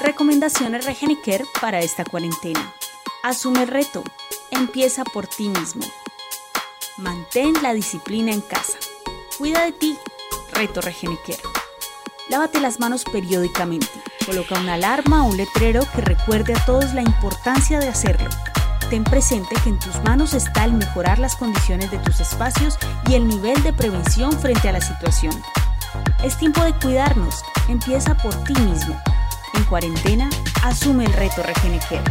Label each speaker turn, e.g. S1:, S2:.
S1: Recomendaciones Regeniker para esta cuarentena. Asume el reto. Empieza por ti mismo. Mantén la disciplina en casa. Cuida de ti. Reto Regeniker. Lávate las manos periódicamente. Coloca una alarma o un letrero que recuerde a todos la importancia de hacerlo. Ten presente que en tus manos está el mejorar las condiciones de tus espacios y el nivel de prevención frente a la situación. Es tiempo de cuidarnos. Empieza por ti mismo. En cuarentena, asume el reto Regenequer.